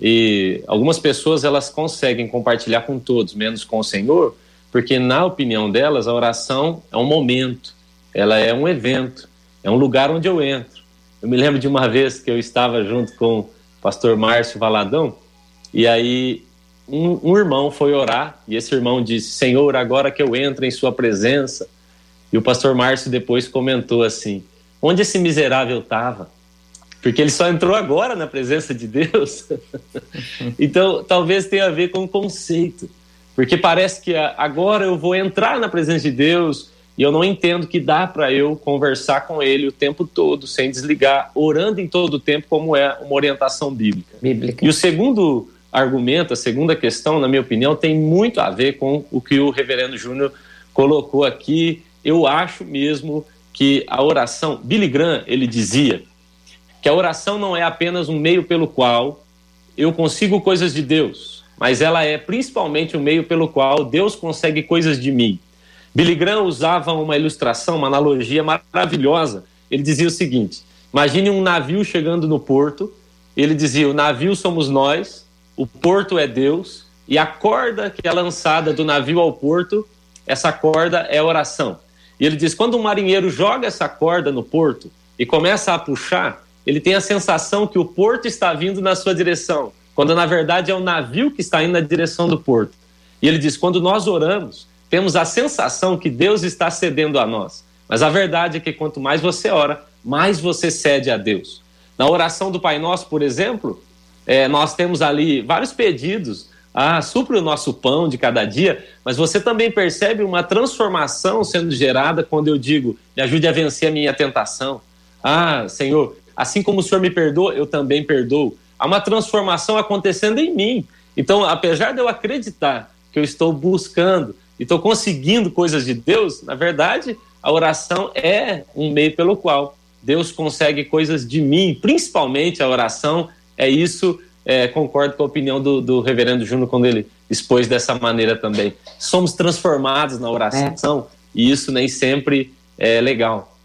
e algumas pessoas elas conseguem compartilhar com todos, menos com o Senhor, porque na opinião delas a oração é um momento, ela é um evento, é um lugar onde eu entro. Eu me lembro de uma vez que eu estava junto com o pastor Márcio Valadão e aí um, um, irmão foi orar e esse irmão disse: Senhor, agora que eu entro em Sua presença. E o pastor Márcio depois comentou assim: onde esse miserável estava? Porque ele só entrou agora na presença de Deus. então, talvez tenha a ver com o conceito. Porque parece que agora eu vou entrar na presença de Deus e eu não entendo que dá para eu conversar com ele o tempo todo, sem desligar, orando em todo o tempo, como é uma orientação bíblica. bíblica. E o segundo argumento, a segunda questão, na minha opinião, tem muito a ver com o que o reverendo Júnior colocou aqui. Eu acho mesmo que a oração, Billy Graham, ele dizia que a oração não é apenas um meio pelo qual eu consigo coisas de Deus, mas ela é principalmente um meio pelo qual Deus consegue coisas de mim. Billy Graham usava uma ilustração, uma analogia maravilhosa. Ele dizia o seguinte: imagine um navio chegando no porto. Ele dizia: o navio somos nós, o porto é Deus e a corda que é lançada do navio ao porto, essa corda é oração. E ele diz: quando um marinheiro joga essa corda no porto e começa a puxar, ele tem a sensação que o porto está vindo na sua direção, quando na verdade é o navio que está indo na direção do porto. E ele diz: quando nós oramos, temos a sensação que Deus está cedendo a nós. Mas a verdade é que quanto mais você ora, mais você cede a Deus. Na oração do Pai Nosso, por exemplo, é, nós temos ali vários pedidos. Ah, supre o nosso pão de cada dia, mas você também percebe uma transformação sendo gerada quando eu digo, me ajude a vencer a minha tentação. Ah, Senhor, assim como o Senhor me perdoa, eu também perdoo. Há uma transformação acontecendo em mim. Então, apesar de eu acreditar que eu estou buscando e estou conseguindo coisas de Deus, na verdade, a oração é um meio pelo qual Deus consegue coisas de mim, principalmente a oração é isso, é, concordo com a opinião do, do reverendo Júnior quando ele expôs dessa maneira também. Somos transformados na oração é. e isso nem sempre é legal.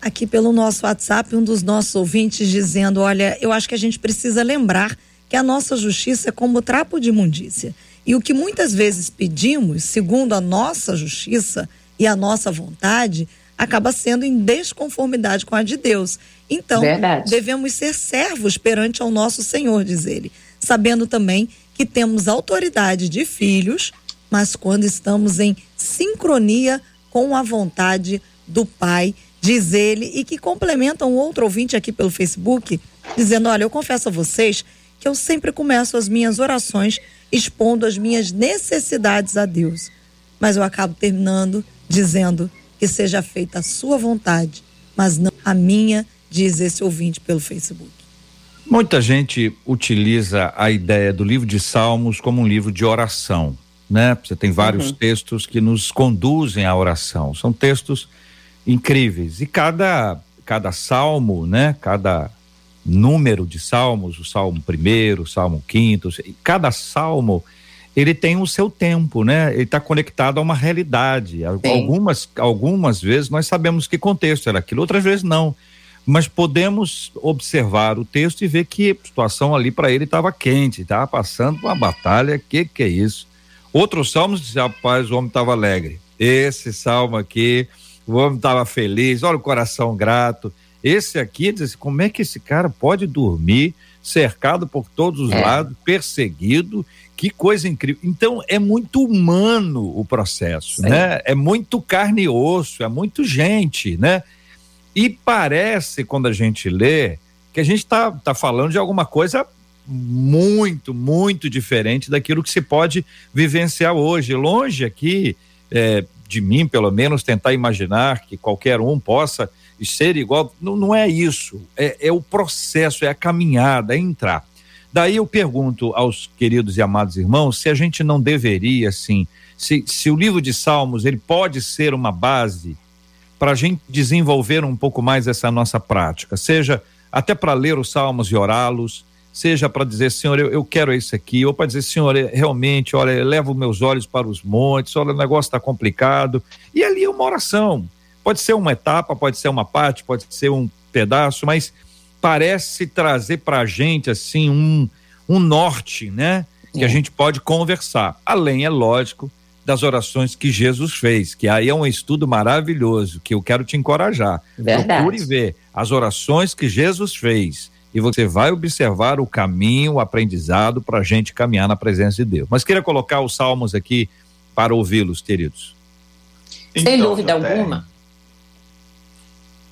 Aqui pelo nosso WhatsApp, um dos nossos ouvintes dizendo: Olha, eu acho que a gente precisa lembrar que a nossa justiça é como trapo de imundícia. E o que muitas vezes pedimos, segundo a nossa justiça e a nossa vontade, acaba sendo em desconformidade com a de Deus. Então, Verdade. devemos ser servos perante ao nosso Senhor, diz ele, sabendo também que temos autoridade de filhos, mas quando estamos em sincronia com a vontade do Pai, diz ele, e que complementa um outro ouvinte aqui pelo Facebook, dizendo: Olha, eu confesso a vocês que eu sempre começo as minhas orações expondo as minhas necessidades a Deus, mas eu acabo terminando dizendo que seja feita a sua vontade, mas não a minha, diz esse ouvinte pelo Facebook. Muita gente utiliza a ideia do livro de Salmos como um livro de oração, né? Você tem vários uhum. textos que nos conduzem à oração. São textos incríveis. E cada cada salmo, né? Cada número de salmos, o salmo primeiro, o salmo quinto, cada salmo ele tem o seu tempo, né? Ele está conectado a uma realidade. Sim. Algumas, algumas vezes nós sabemos que contexto era aquilo, outras vezes não. Mas podemos observar o texto e ver que a situação ali para ele estava quente, estava passando por uma batalha. Que que é isso? Outros salmos diz, rapaz, o homem estava alegre. Esse salmo aqui, o homem estava feliz, olha o coração grato. Esse aqui diz como é que esse cara pode dormir cercado por todos os é. lados, perseguido? Que coisa incrível. Então é muito humano o processo, Sim. né? É muito carne e osso, é muito gente, né? E parece quando a gente lê que a gente está tá falando de alguma coisa muito, muito diferente daquilo que se pode vivenciar hoje. Longe aqui é, de mim, pelo menos, tentar imaginar que qualquer um possa ser igual. Não, não é isso. É, é o processo, é a caminhada, é entrar. Daí eu pergunto aos queridos e amados irmãos se a gente não deveria, assim, se, se o livro de Salmos ele pode ser uma base para a gente desenvolver um pouco mais essa nossa prática, seja até para ler os Salmos e orá-los, seja para dizer, Senhor, eu, eu quero isso aqui, ou para dizer, Senhor, é, realmente, olha, levo meus olhos para os montes, olha, o negócio está complicado. E ali é uma oração. Pode ser uma etapa, pode ser uma parte, pode ser um pedaço, mas parece trazer para a gente assim um, um norte, né? Que a gente pode conversar. Além, é lógico, das orações que Jesus fez, que aí é um estudo maravilhoso, que eu quero te encorajar. Verdade. Procure ver as orações que Jesus fez e você vai observar o caminho, o aprendizado para a gente caminhar na presença de Deus. Mas queria colocar os salmos aqui para ouvi-los, queridos. Sem então, dúvida alguma.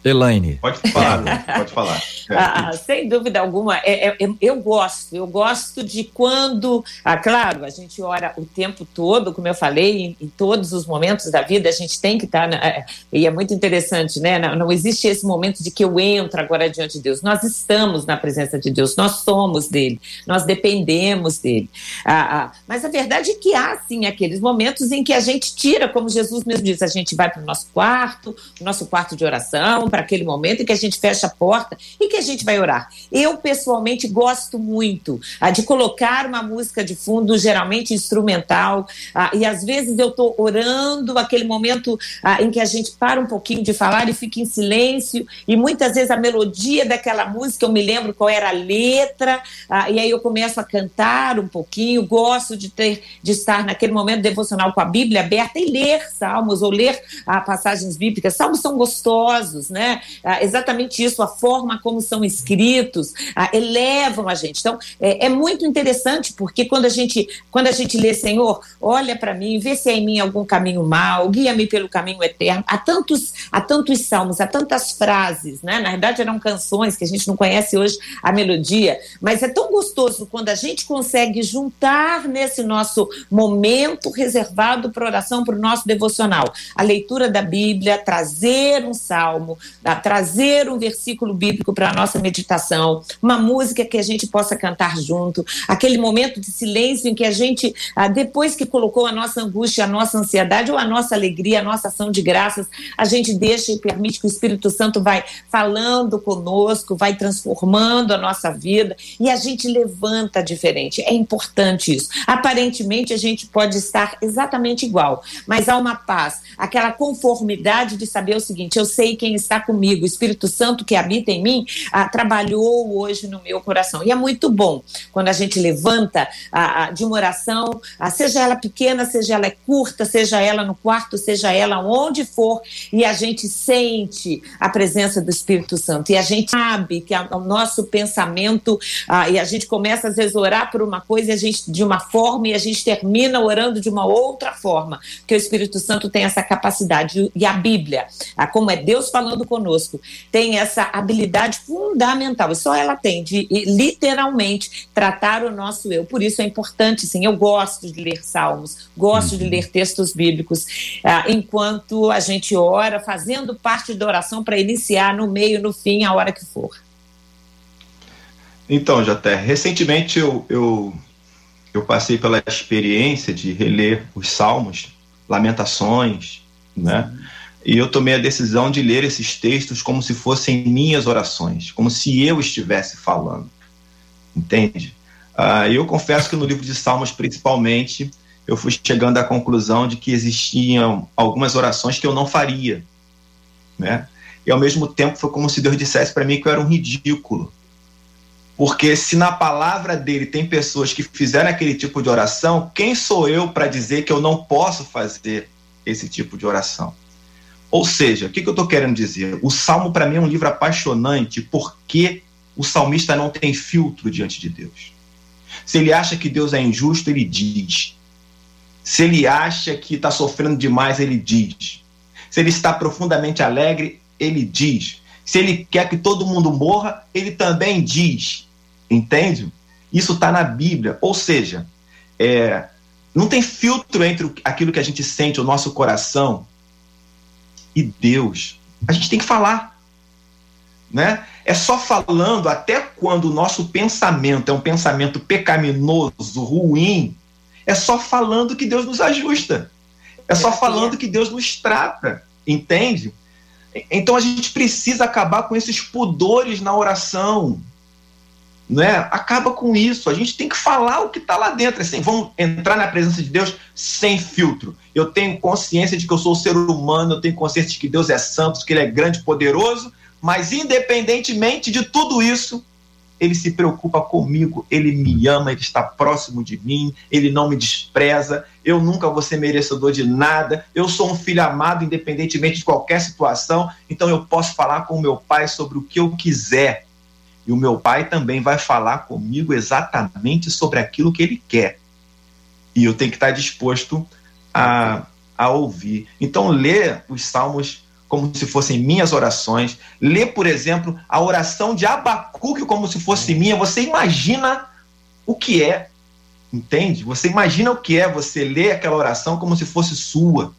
Elaine. Pode falar, pode falar. Ah, sem dúvida alguma, é, é, é, eu gosto, eu gosto de quando, ah, claro, a gente ora o tempo todo, como eu falei, em, em todos os momentos da vida, a gente tem que estar, tá, é, e é muito interessante, né? Não, não, existe esse momento de que eu entro agora diante de Deus, nós estamos na presença de Deus, nós somos dele, nós dependemos dele. Ah, ah, mas a verdade é que há, sim, aqueles momentos em que a gente tira, como Jesus mesmo disse, a gente vai para o nosso quarto, o nosso quarto de oração, para aquele momento em que a gente fecha a porta e que a gente vai orar. Eu, pessoalmente, gosto muito ah, de colocar uma música de fundo, geralmente instrumental, ah, e às vezes eu estou orando, aquele momento ah, em que a gente para um pouquinho de falar e fica em silêncio, e muitas vezes a melodia daquela música, eu me lembro qual era a letra, ah, e aí eu começo a cantar um pouquinho, gosto de ter de estar naquele momento devocional com a Bíblia aberta e ler salmos ou ler ah, passagens bíblicas. Salmos são gostosos, né? Né? Ah, exatamente isso, a forma como são escritos, ah, elevam a gente. Então, é, é, muito interessante, porque quando a gente, quando a gente lê, Senhor, olha para mim, vê se há em mim algum caminho mal, guia-me pelo caminho eterno. Há tantos, há tantos salmos, há tantas frases, né? Na verdade, eram canções que a gente não conhece hoje a melodia, mas é tão gostoso quando a gente consegue juntar nesse nosso momento reservado para oração, para o nosso devocional, a leitura da Bíblia, trazer um salmo, a trazer um versículo bíblico para a nossa meditação, uma música que a gente possa cantar junto, aquele momento de silêncio em que a gente, ah, depois que colocou a nossa angústia, a nossa ansiedade ou a nossa alegria, a nossa ação de graças, a gente deixa e permite que o Espírito Santo vai falando conosco, vai transformando a nossa vida e a gente levanta diferente. É importante isso. Aparentemente a gente pode estar exatamente igual, mas há uma paz, aquela conformidade de saber o seguinte: eu sei quem está está comigo, o Espírito Santo que habita em mim, ah, trabalhou hoje no meu coração. E é muito bom quando a gente levanta ah, de uma oração, ah, seja ela pequena, seja ela curta, seja ela no quarto, seja ela onde for, e a gente sente a presença do Espírito Santo. E a gente sabe que a, o nosso pensamento, ah, e a gente começa às vezes a orar por uma coisa a gente, de uma forma e a gente termina orando de uma outra forma, porque o Espírito Santo tem essa capacidade. E a Bíblia, ah, como é Deus falando conosco, tem essa habilidade fundamental, e só ela tem, de literalmente tratar o nosso eu. Por isso é importante, sim, eu gosto de ler salmos, gosto uhum. de ler textos bíblicos, ah, enquanto a gente ora, fazendo parte da oração para iniciar no meio, no fim, a hora que for. Então, Jaté, recentemente eu, eu, eu passei pela experiência de reler os Salmos, Lamentações, né? E eu tomei a decisão de ler esses textos como se fossem minhas orações, como se eu estivesse falando. Entende? Uh, eu confesso que no livro de Salmos, principalmente, eu fui chegando à conclusão de que existiam algumas orações que eu não faria, né? E ao mesmo tempo foi como se Deus dissesse para mim que eu era um ridículo. Porque se na palavra dele tem pessoas que fizeram aquele tipo de oração, quem sou eu para dizer que eu não posso fazer esse tipo de oração? Ou seja, o que, que eu estou querendo dizer? O Salmo, para mim, é um livro apaixonante porque o salmista não tem filtro diante de Deus. Se ele acha que Deus é injusto, ele diz. Se ele acha que está sofrendo demais, ele diz. Se ele está profundamente alegre, ele diz. Se ele quer que todo mundo morra, ele também diz. Entende? Isso está na Bíblia. Ou seja, é, não tem filtro entre aquilo que a gente sente, o nosso coração, e Deus. A gente tem que falar. Né? É só falando até quando o nosso pensamento é um pensamento pecaminoso, ruim, é só falando que Deus nos ajusta. É só falando que Deus nos trata, entende? Então a gente precisa acabar com esses pudores na oração. Né? Acaba com isso. A gente tem que falar o que está lá dentro. Assim, vamos entrar na presença de Deus sem filtro. Eu tenho consciência de que eu sou um ser humano, eu tenho consciência de que Deus é santo, que Ele é grande e poderoso, mas independentemente de tudo isso, ele se preocupa comigo, ele me ama, ele está próximo de mim, ele não me despreza, eu nunca vou ser merecedor de nada, eu sou um filho amado, independentemente de qualquer situação, então eu posso falar com o meu pai sobre o que eu quiser. E o meu pai também vai falar comigo exatamente sobre aquilo que ele quer. E eu tenho que estar disposto a, a ouvir. Então, ler os salmos como se fossem minhas orações. Lê, por exemplo, a oração de Abacuque como se fosse minha. Você imagina o que é, entende? Você imagina o que é você ler aquela oração como se fosse sua,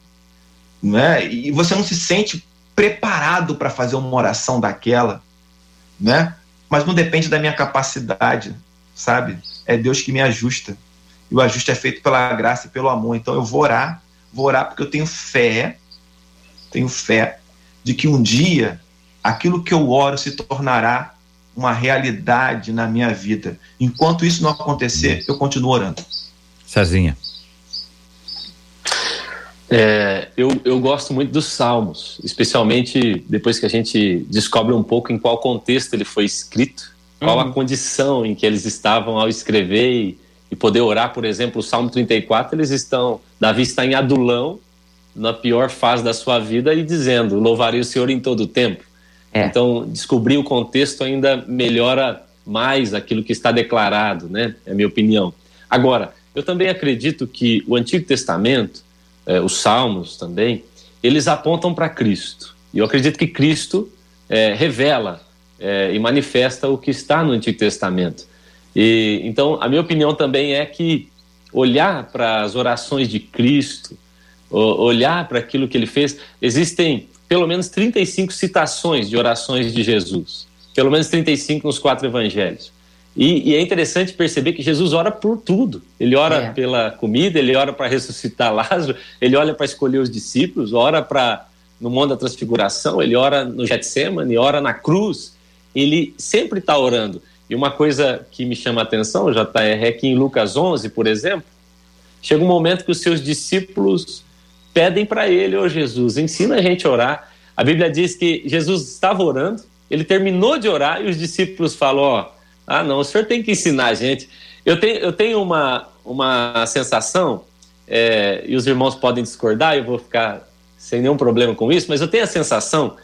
né? E você não se sente preparado para fazer uma oração daquela, né? Mas não depende da minha capacidade, sabe? É Deus que me ajusta. E o ajuste é feito pela graça e pelo amor. Então eu vou orar, vou orar porque eu tenho fé, tenho fé de que um dia aquilo que eu oro se tornará uma realidade na minha vida. Enquanto isso não acontecer, eu continuo orando. Cezinha. É, eu, eu gosto muito dos Salmos, especialmente depois que a gente descobre um pouco em qual contexto ele foi escrito, qual uhum. a condição em que eles estavam ao escrever e, e poder orar, por exemplo, o Salmo 34, eles estão, Davi está em Adulão, na pior fase da sua vida e dizendo: louvarei o Senhor em todo o tempo. É. Então, descobrir o contexto ainda melhora mais aquilo que está declarado, né? É a minha opinião. Agora, eu também acredito que o Antigo Testamento, eh, os Salmos também, eles apontam para Cristo. E eu acredito que Cristo eh, revela eh, e manifesta o que está no Antigo Testamento. E então, a minha opinião também é que olhar para as orações de Cristo, olhar para aquilo que ele fez, existem pelo menos 35 citações de orações de Jesus, pelo menos 35 nos quatro evangelhos. E, e é interessante perceber que Jesus ora por tudo. Ele ora é. pela comida, ele ora para ressuscitar Lázaro, ele olha para escolher os discípulos, ora para no mundo da transfiguração, ele ora no Getsemane, ora na cruz. Ele sempre está orando. E uma coisa que me chama a atenção, JR, é que em Lucas 11, por exemplo, chega um momento que os seus discípulos pedem para ele, ô oh Jesus, ensina a gente a orar. A Bíblia diz que Jesus estava orando, ele terminou de orar e os discípulos falam: Ó, ah, não, o senhor tem que ensinar a gente. Eu tenho, eu tenho uma, uma sensação, é, e os irmãos podem discordar, eu vou ficar sem nenhum problema com isso, mas eu tenho a sensação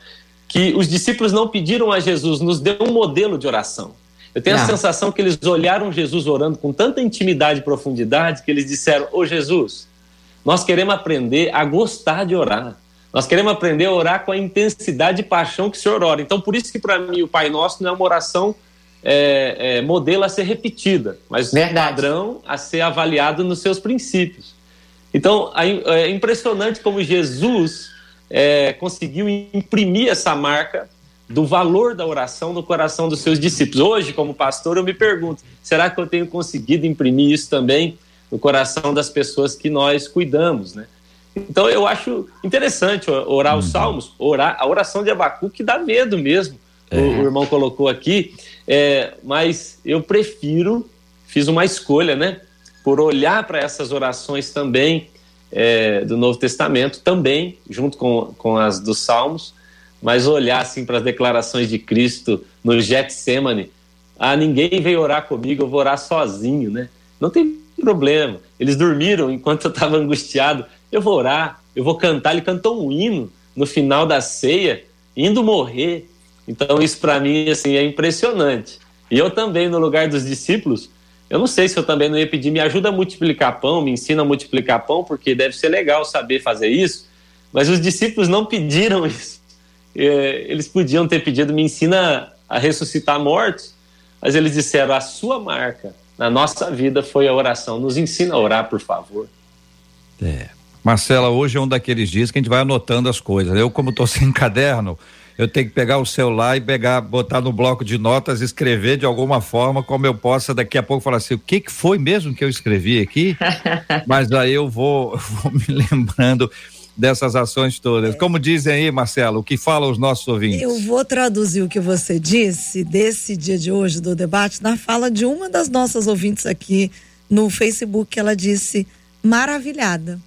que os discípulos não pediram a Jesus, nos dê um modelo de oração. Eu tenho não. a sensação que eles olharam Jesus orando com tanta intimidade e profundidade que eles disseram: Ô Jesus, nós queremos aprender a gostar de orar. Nós queremos aprender a orar com a intensidade e paixão que o Senhor ora. Então, por isso que para mim o Pai Nosso não é uma oração é, é, modelo a ser repetida, mas Verdade. padrão a ser avaliado nos seus princípios. Então, é impressionante como Jesus é, conseguiu imprimir essa marca do valor da oração no coração dos seus discípulos. Hoje, como pastor, eu me pergunto: será que eu tenho conseguido imprimir isso também no coração das pessoas que nós cuidamos, né? Então eu acho interessante orar os uhum. salmos, orar a oração de Abacuque dá medo mesmo. É. O, o, irmão colocou aqui, é, mas eu prefiro, fiz uma escolha, né? Por olhar para essas orações também é, do Novo Testamento, também, junto com, com as dos Salmos, mas olhar assim para as declarações de Cristo no Getsemane. Ah, ninguém veio orar comigo, eu vou orar sozinho, né? Não tem problema. Eles dormiram enquanto eu estava angustiado. Eu vou orar, eu vou cantar. Ele cantou um hino no final da ceia, indo morrer. Então isso para mim assim é impressionante. E eu também no lugar dos discípulos, eu não sei se eu também não ia pedir me ajuda a multiplicar pão, me ensina a multiplicar pão, porque deve ser legal saber fazer isso. Mas os discípulos não pediram isso. É, eles podiam ter pedido me ensina a ressuscitar mortos, mas eles disseram a sua marca na nossa vida foi a oração. Nos ensina a orar, por favor. É. Marcela, hoje é um daqueles dias que a gente vai anotando as coisas. Eu, como estou sem caderno, eu tenho que pegar o celular e pegar, botar no bloco de notas, escrever de alguma forma, como eu possa daqui a pouco falar assim, o que, que foi mesmo que eu escrevi aqui? Mas aí eu vou, vou me lembrando dessas ações todas. É. Como dizem aí, Marcelo, o que falam os nossos ouvintes? Eu vou traduzir o que você disse desse dia de hoje do debate na fala de uma das nossas ouvintes aqui no Facebook. Ela disse: maravilhada.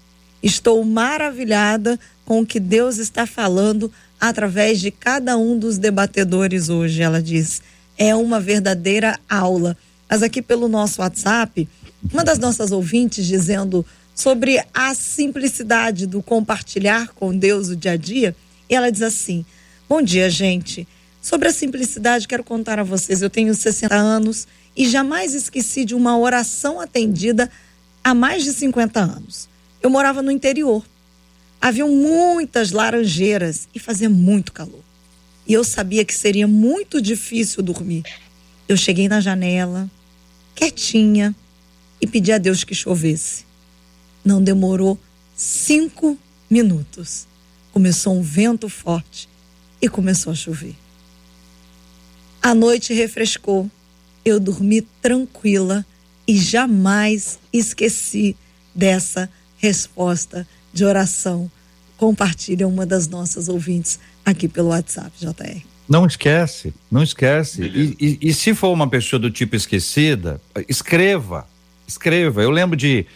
Estou maravilhada com o que Deus está falando através de cada um dos debatedores hoje. Ela diz: é uma verdadeira aula. Mas aqui pelo nosso WhatsApp, uma das nossas ouvintes dizendo sobre a simplicidade do compartilhar com Deus o dia a dia. E ela diz assim: Bom dia, gente. Sobre a simplicidade, quero contar a vocês. Eu tenho 60 anos e jamais esqueci de uma oração atendida há mais de 50 anos. Eu morava no interior. Haviam muitas laranjeiras e fazia muito calor. E eu sabia que seria muito difícil dormir. Eu cheguei na janela, quietinha, e pedi a Deus que chovesse. Não demorou cinco minutos. Começou um vento forte e começou a chover. A noite refrescou. Eu dormi tranquila e jamais esqueci dessa resposta de oração. Compartilha uma das nossas ouvintes aqui pelo WhatsApp, JR. Não esquece, não esquece. E, e, e, se for uma pessoa do tipo esquecida, escreva, escreva. Eu lembro de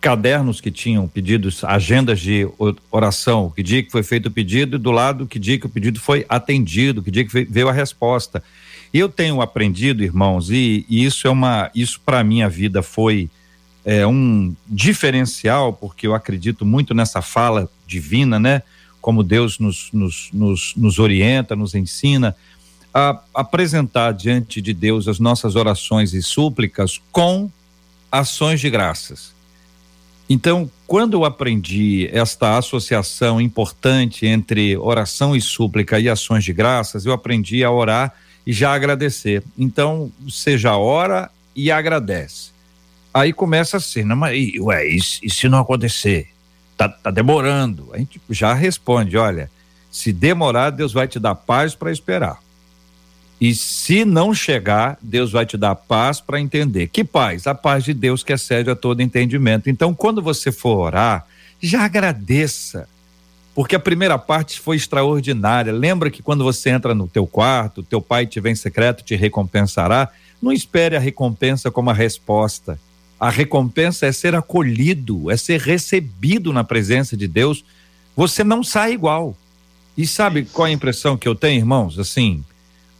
cadernos que tinham pedidos, agendas de oração, que dia que foi feito o pedido e do lado que dia que o pedido foi atendido, que dia que veio a resposta. E eu tenho aprendido, irmãos, e, e isso é uma, isso para minha vida foi é, um diferencial, porque eu acredito muito nessa fala divina, né? Como Deus nos, nos, nos, nos orienta, nos ensina a apresentar diante de Deus as nossas orações e súplicas com ações de graças então, quando eu aprendi esta associação importante entre oração e súplica e ações de graças, eu aprendi a orar e já agradecer. Então, já ora e agradece. Aí começa assim, não, mas, ué, e, e se não acontecer? Tá, tá demorando. A gente já responde, olha, se demorar, Deus vai te dar paz para esperar. E se não chegar, Deus vai te dar paz para entender. Que paz? A paz de Deus que excede a todo entendimento. Então, quando você for orar, já agradeça. Porque a primeira parte foi extraordinária. Lembra que quando você entra no teu quarto, teu pai te vem secreto, te recompensará. Não espere a recompensa como a resposta. A recompensa é ser acolhido, é ser recebido na presença de Deus. Você não sai igual. E sabe qual a impressão que eu tenho, irmãos? Assim,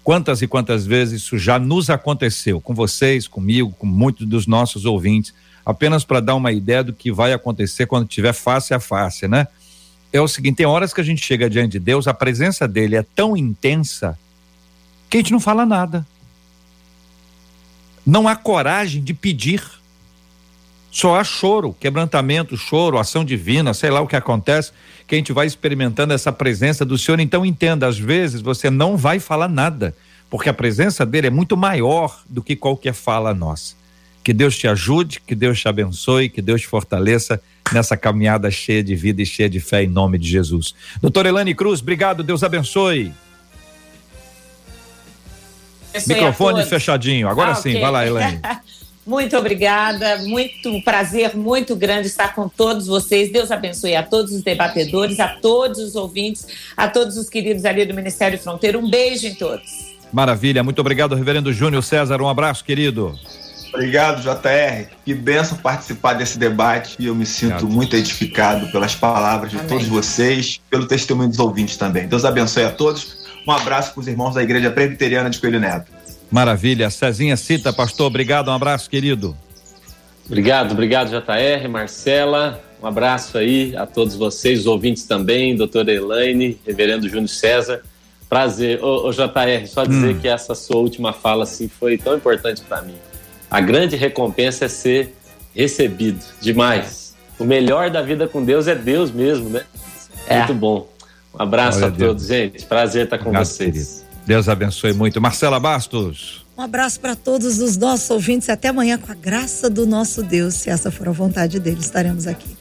quantas e quantas vezes isso já nos aconteceu com vocês, comigo, com muitos dos nossos ouvintes, apenas para dar uma ideia do que vai acontecer quando tiver face a face, né? É o seguinte, tem horas que a gente chega diante de Deus, a presença dele é tão intensa que a gente não fala nada. Não há coragem de pedir. Só há choro, quebrantamento, choro, ação divina, sei lá o que acontece, que a gente vai experimentando essa presença do Senhor. Então entenda, às vezes você não vai falar nada, porque a presença dele é muito maior do que qualquer fala nossa. Que Deus te ajude, que Deus te abençoe, que Deus te fortaleça nessa caminhada cheia de vida e cheia de fé em nome de Jesus. Doutor Elane Cruz, obrigado, Deus abençoe. Microfone fechadinho. Agora ah, sim, okay. vai lá, Elaine. Muito obrigada, muito prazer, muito grande estar com todos vocês. Deus abençoe a todos os debatedores, a todos os ouvintes, a todos os queridos ali do Ministério Fronteira. Um beijo em todos. Maravilha, muito obrigado, Reverendo Júnior César. Um abraço, querido. Obrigado, JR. Que benção participar desse debate e eu me sinto obrigado. muito edificado pelas palavras de Amém. todos vocês, pelo testemunho dos ouvintes também. Deus abençoe a todos. Um abraço para os irmãos da Igreja Presbiteriana de Coelho Neto. Maravilha. Cezinha Cita, pastor, obrigado. Um abraço, querido. Obrigado, obrigado, JR, Marcela. Um abraço aí a todos vocês, os ouvintes também, doutora Elaine, reverendo Júnior César. Prazer. Ô, ô JR, só dizer hum. que essa sua última fala assim, foi tão importante para mim. A grande recompensa é ser recebido demais. O melhor da vida com Deus é Deus mesmo, né? É. Muito bom. Um abraço Glória a todos, gente. Prazer estar com Obrigado, vocês. Querido. Deus abençoe muito. Marcela Bastos. Um abraço para todos os nossos ouvintes. Até amanhã, com a graça do nosso Deus. Se essa for a vontade dele, estaremos aqui.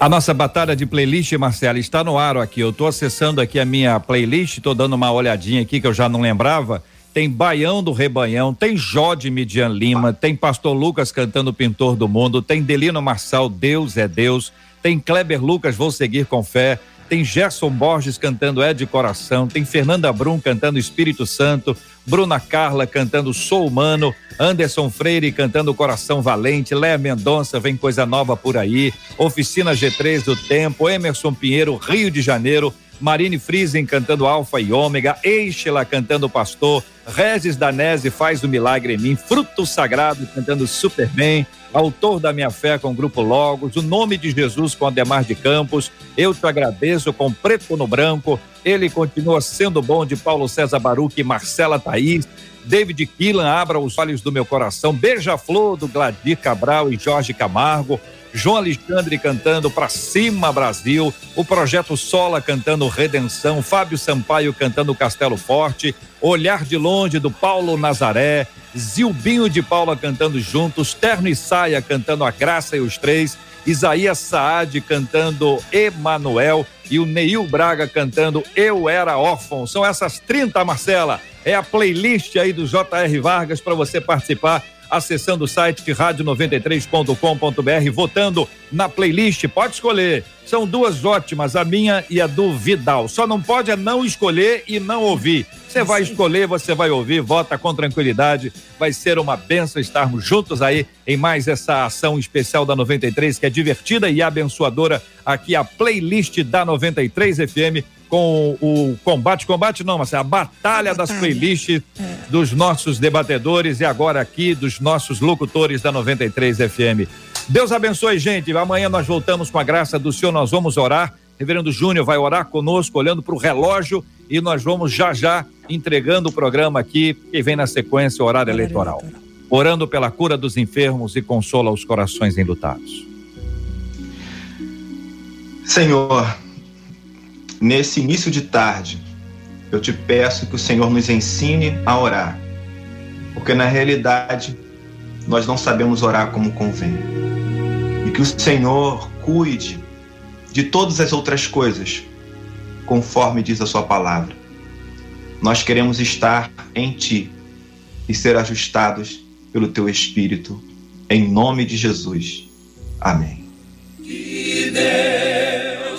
A nossa batalha de playlist, Marcela, está no ar aqui. Eu estou acessando aqui a minha playlist, estou dando uma olhadinha aqui que eu já não lembrava. Tem Baião do Rebanhão, tem Jó de Midian Lima, tem Pastor Lucas cantando Pintor do Mundo, tem Delino Marçal, Deus é Deus, tem Kleber Lucas, Vou Seguir com Fé, tem Gerson Borges cantando É de Coração, tem Fernanda Brum cantando Espírito Santo, Bruna Carla cantando Sou Humano, Anderson Freire cantando Coração Valente, Léa Mendonça vem coisa nova por aí, Oficina G3 do Tempo, Emerson Pinheiro, Rio de Janeiro, Marine Friesen cantando Alfa e Ômega, Eichela cantando Pastor, Regis Danese faz o milagre em mim, Fruto Sagrado cantando super bem, autor da minha fé com o Grupo Logos, o nome de Jesus com Ademar de Campos, eu te agradeço com Preto no Branco, ele continua sendo bom de Paulo César Baruque e Marcela Thaís, David Killan, abra os olhos do meu coração, Beija-Flor do Gladir Cabral e Jorge Camargo, João Alexandre cantando Pra Cima Brasil, o Projeto Sola cantando Redenção, Fábio Sampaio cantando Castelo Forte, Olhar de Longe do Paulo Nazaré, Zilbinho de Paula cantando juntos, Terno e Saia cantando A Graça e os Três, Isaías Saad cantando Emanuel e o Neil Braga cantando Eu Era Órfão. São essas 30, Marcela. É a playlist aí do J.R. Vargas para você participar acessando o site rádio93.com.br, votando na playlist. Pode escolher. São duas ótimas, a minha e a do Vidal. Só não pode é não escolher e não ouvir. Você vai escolher, você vai ouvir, vota com tranquilidade. Vai ser uma benção estarmos juntos aí em mais essa ação especial da 93, que é divertida e abençoadora. Aqui a playlist da 93 FM com o combate, combate não, mas é a batalha, batalha. das playlists é. dos nossos debatedores e agora aqui dos nossos locutores da 93 FM. Deus abençoe, gente. Amanhã nós voltamos com a graça do Senhor, nós vamos orar. Reverendo Júnior vai orar conosco, olhando para o relógio, e nós vamos já já entregando o programa aqui, que vem na sequência o horário, horário eleitoral. eleitoral. Orando pela cura dos enfermos e consola os corações enlutados. Senhor, nesse início de tarde, eu te peço que o Senhor nos ensine a orar, porque na realidade nós não sabemos orar como convém. E que o Senhor cuide de todas as outras coisas, conforme diz a Sua palavra. Nós queremos estar em Ti e ser ajustados pelo Teu Espírito, em nome de Jesus. Amém. Que